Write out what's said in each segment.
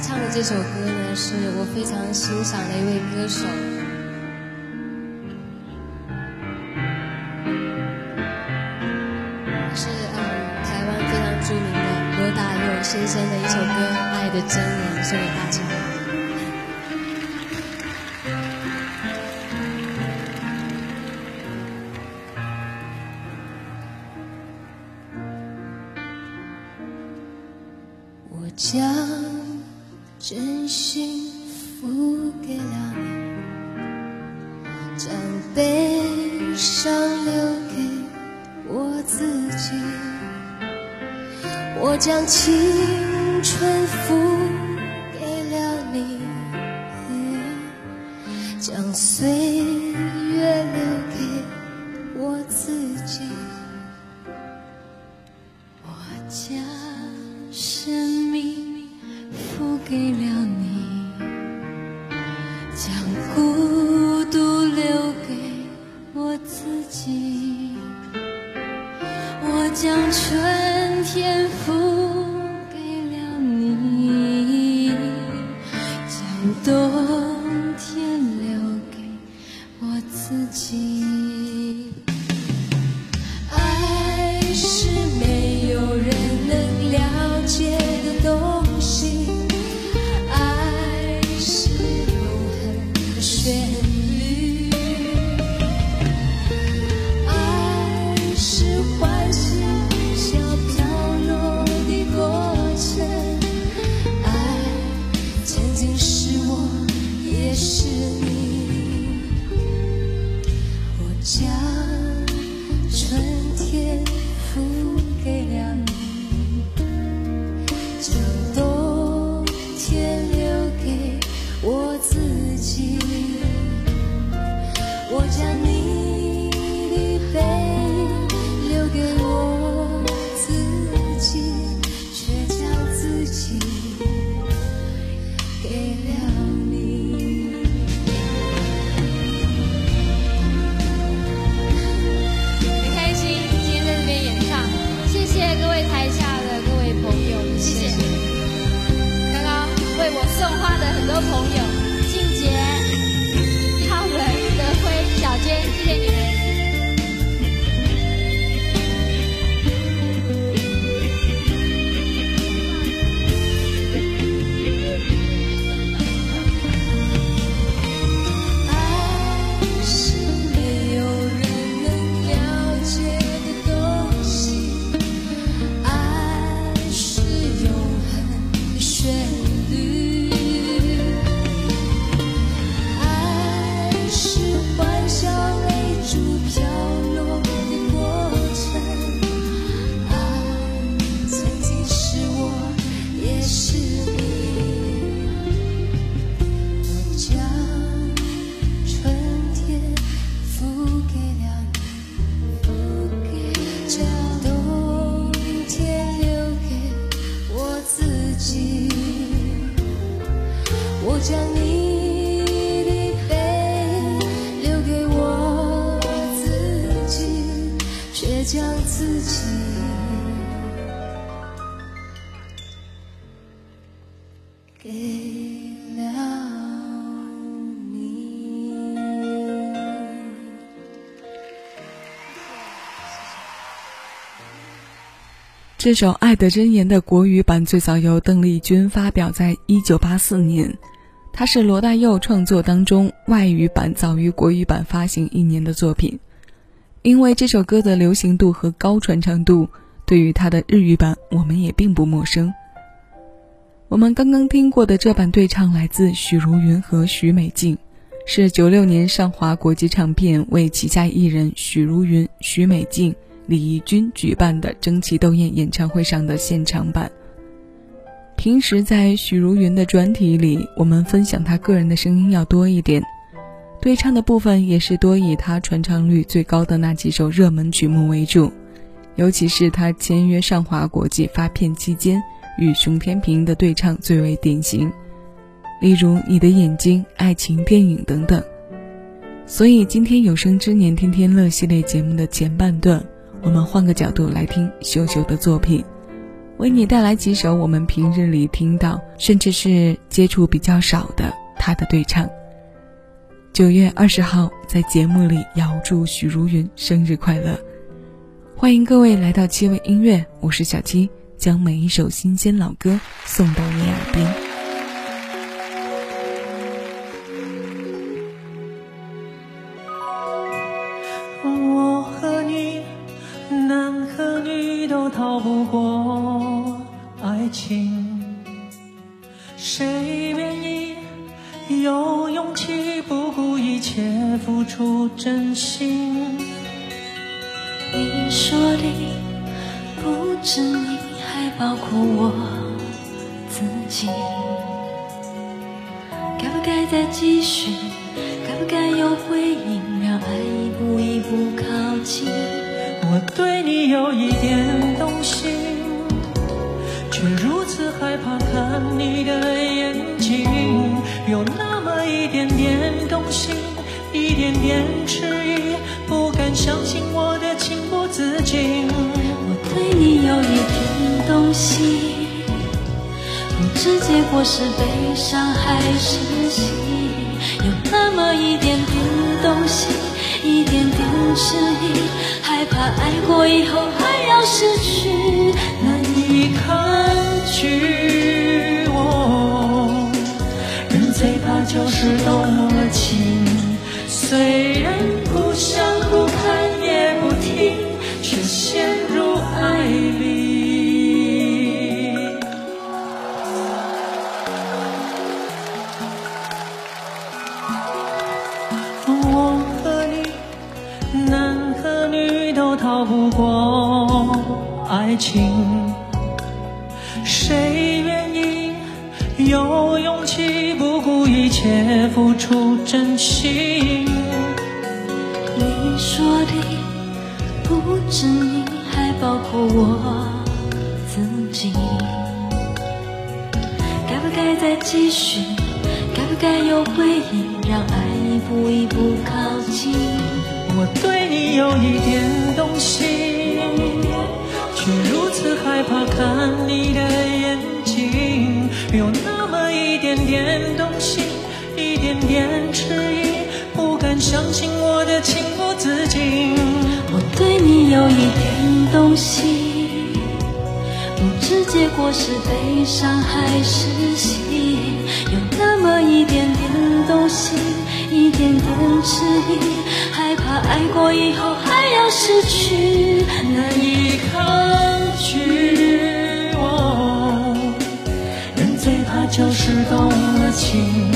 唱的这首歌呢，是我非常欣赏的一位歌手，是嗯台湾非常著名的罗大佑先生的一首歌《爱的箴言》，送给大家。幸福给了你，将悲伤留给我自己，我将青春付我将春天付朋友，将你的背留给我自己，却将自己给了你。这首《爱的箴言》的国语版最早由邓丽君发表在1984年，它是罗大佑创作当中外语版早于国语版发行一年的作品。因为这首歌的流行度和高传唱度，对于它的日语版我们也并不陌生。我们刚刚听过的这版对唱来自许茹芸和许美静，是96年上华国际唱片为旗下艺人许茹芸、许美静。李翊君举办的争奇斗艳演唱会上的现场版。平时在许茹芸的专题里，我们分享她个人的声音要多一点，对唱的部分也是多以她传唱率最高的那几首热门曲目为主，尤其是她签约上华国际发片期间与熊天平的对唱最为典型，例如《你的眼睛》《爱情电影》等等。所以今天有生之年天天乐系列节目的前半段。我们换个角度来听秀秀的作品，为你带来几首我们平日里听到，甚至是接触比较少的他的对唱。九月二十号，在节目里遥祝许茹芸生日快乐！欢迎各位来到七味音乐，我是小七，将每一首新鲜老歌送到你耳边。我和你，男和女都逃不过付出真心？你说的不止你，还包括我自己。该不该再继续？该不该有回应？让爱一步一步靠近。我对你有一点动心，却如此害怕看你的眼睛，有那么一点点动心，点点迟疑，不敢相信我的情不自禁。我对你有一点动心，不知结果是悲伤还是喜，有那么一点点动心，一点点迟疑，害怕爱过以后还要失去。难以抗拒我，人最怕就是动，虽然不想不看也不听，却陷入爱里。我和你，男和女都逃不过爱情。不止你，还包括我自己。该不该再继续？该不该有回应？让爱一步一步靠近。我对你有一点动心，却如此害怕看你的眼睛，有那么一点点动心，一点点迟疑，不敢相信我的情不自禁。对你有一点动心，不知结果是悲伤还是喜，有那么一点点动心，一点点迟疑，害怕爱过以后还要失去。难以抗拒哦，人最怕就是动了情，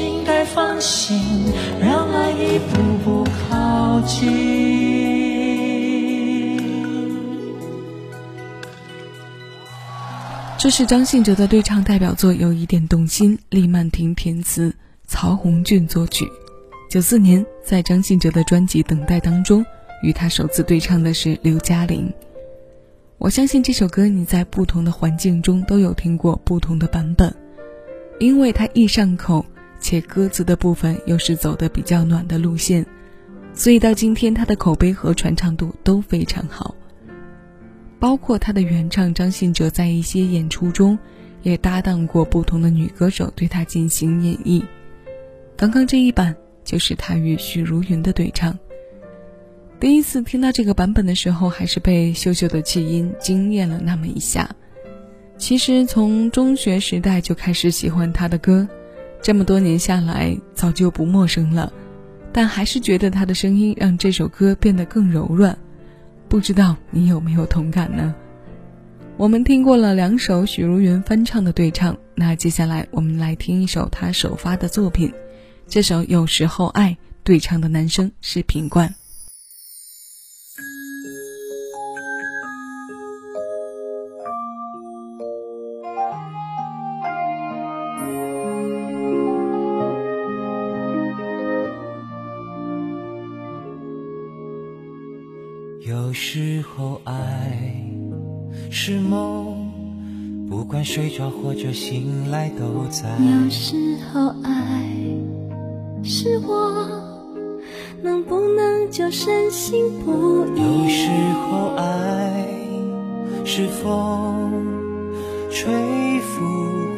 应该放心，让爱一步步靠近。这是张信哲的对唱代表作，有一点动心，厉曼婷填词，曹红俊作曲。九四年，在张信哲的专辑《等待》当中，与他首次对唱的是刘嘉玲。我相信这首歌你在不同的环境中都有听过不同的版本，因为它易上口，且歌词的部分又是走的比较暖的路线，所以到今天他的口碑和传唱度都非常好。包括他的原唱张信哲在一些演出中也搭档过不同的女歌手对他进行演绎。刚刚这一版就是他与许茹芸的对唱。第一次听到这个版本的时候，还是被秀秀的气音惊艳了那么一下。其实从中学时代就开始喜欢他的歌，这么多年下来早就不陌生了，但还是觉得他的声音让这首歌变得更柔软。不知道你有没有同感呢？我们听过了两首许茹芸翻唱的对唱，那接下来我们来听一首她首发的作品。这首《有时候爱》对唱的男生是品冠。睡着或者醒来都在。有时候爱是我，能不能就深信不疑？有时候爱是风，吹拂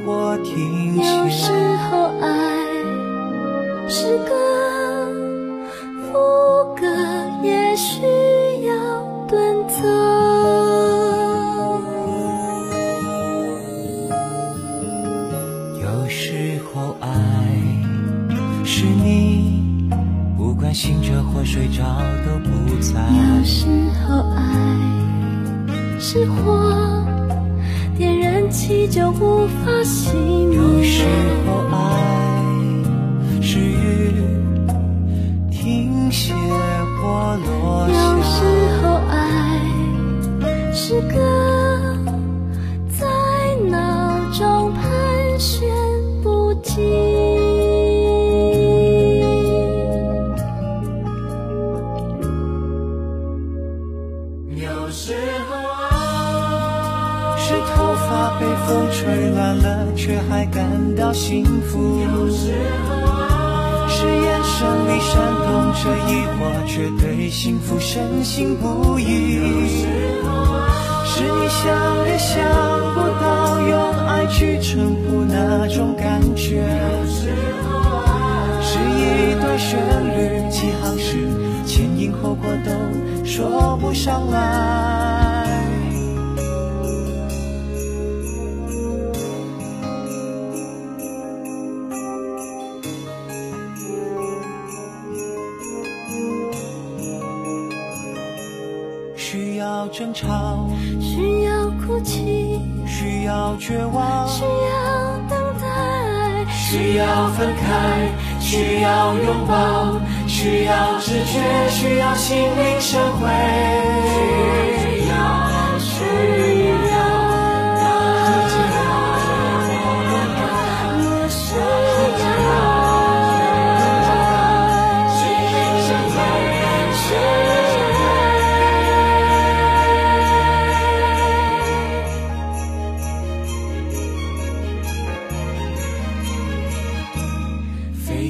或停有时。候爱是歌，或睡着都不在。有时候爱是火，点燃起就无法熄有时灭。候幸福。有时候是眼神里闪动着疑惑，却对幸福深信不疑。有时候是你想也想不到，用爱去衬托那种感觉。有时候是一段旋律，几行诗，前因后果都说不上来。需要争吵，需要哭泣，需要绝望，需要等待，需要分开，需要拥抱，需要直觉，需要心灵神会，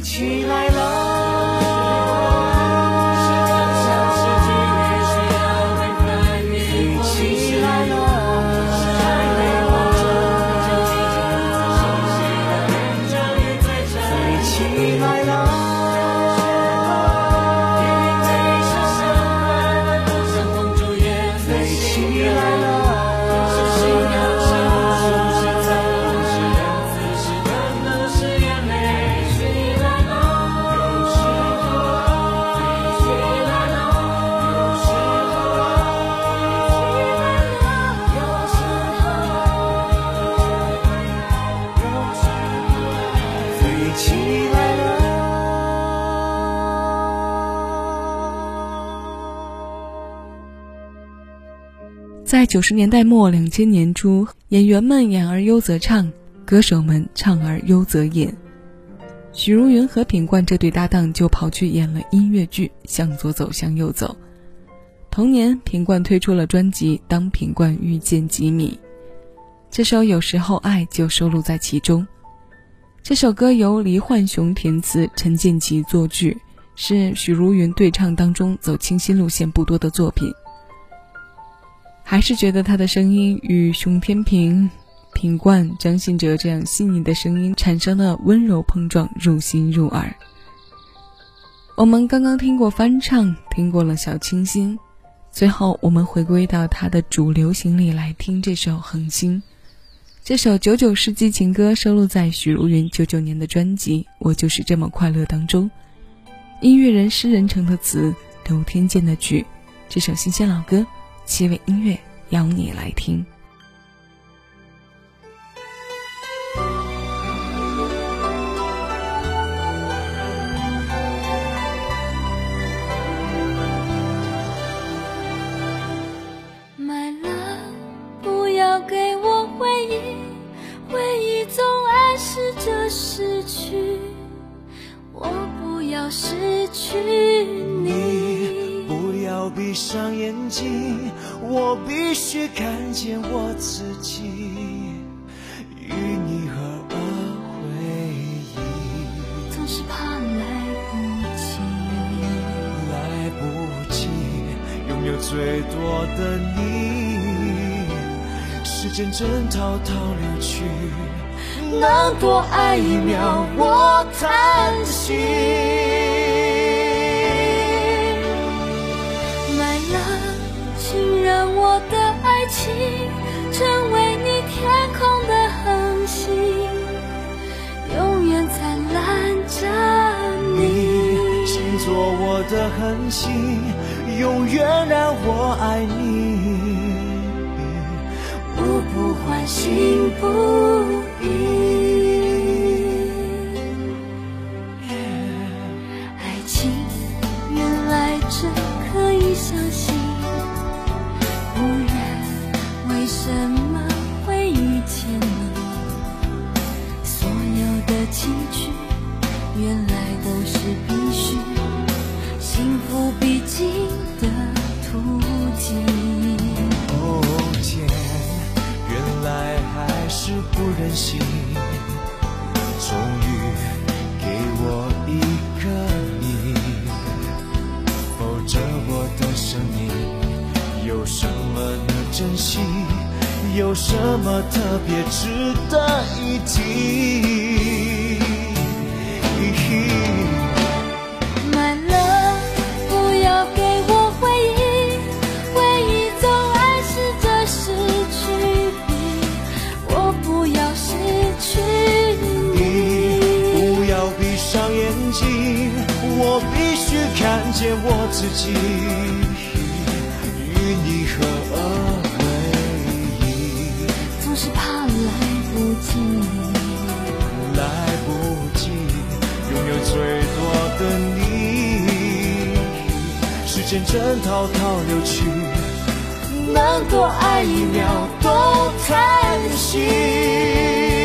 起来了。九十年代末、两千年初，演员们演而优则唱，歌手们唱而优则演。许茹芸和品冠这对搭档就跑去演了音乐剧《向左走，向右走》。同年，品冠推出了专辑《当品冠遇见吉米》，这首《有时候爱》就收录在其中。这首歌由黎焕雄填词，陈建骐作曲，是许茹芸对唱当中走清新路线不多的作品。还是觉得他的声音与熊天平、品冠、张信哲这样细腻的声音产生了温柔碰撞，入心入耳。我们刚刚听过翻唱，听过了小清新，最后我们回归到他的主流行里来听这首《恒星》。这首九九世纪情歌收录在许茹芸九九年的专辑《我就是这么快乐》当中，音乐人施人成的词，刘天健的曲，这首新鲜老歌。七位音乐邀你来听。我必须看见我自己与你合而为一。总是怕来不及，来不及拥有最多的你，时间正滔滔流去，能多爱一秒，我叹息。买情成为你天空的恒星，永远灿烂着你。请做我的恒星，永远让我爱你，我不换心不特别值得一提？买了，不要给我回忆，回忆总暗示着失去你，我不要失去你不。要闭上眼睛，我必须看见我自己与你合来不及拥有最多的你，时间正滔滔流去，能多爱一秒都叹息。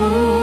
Oh.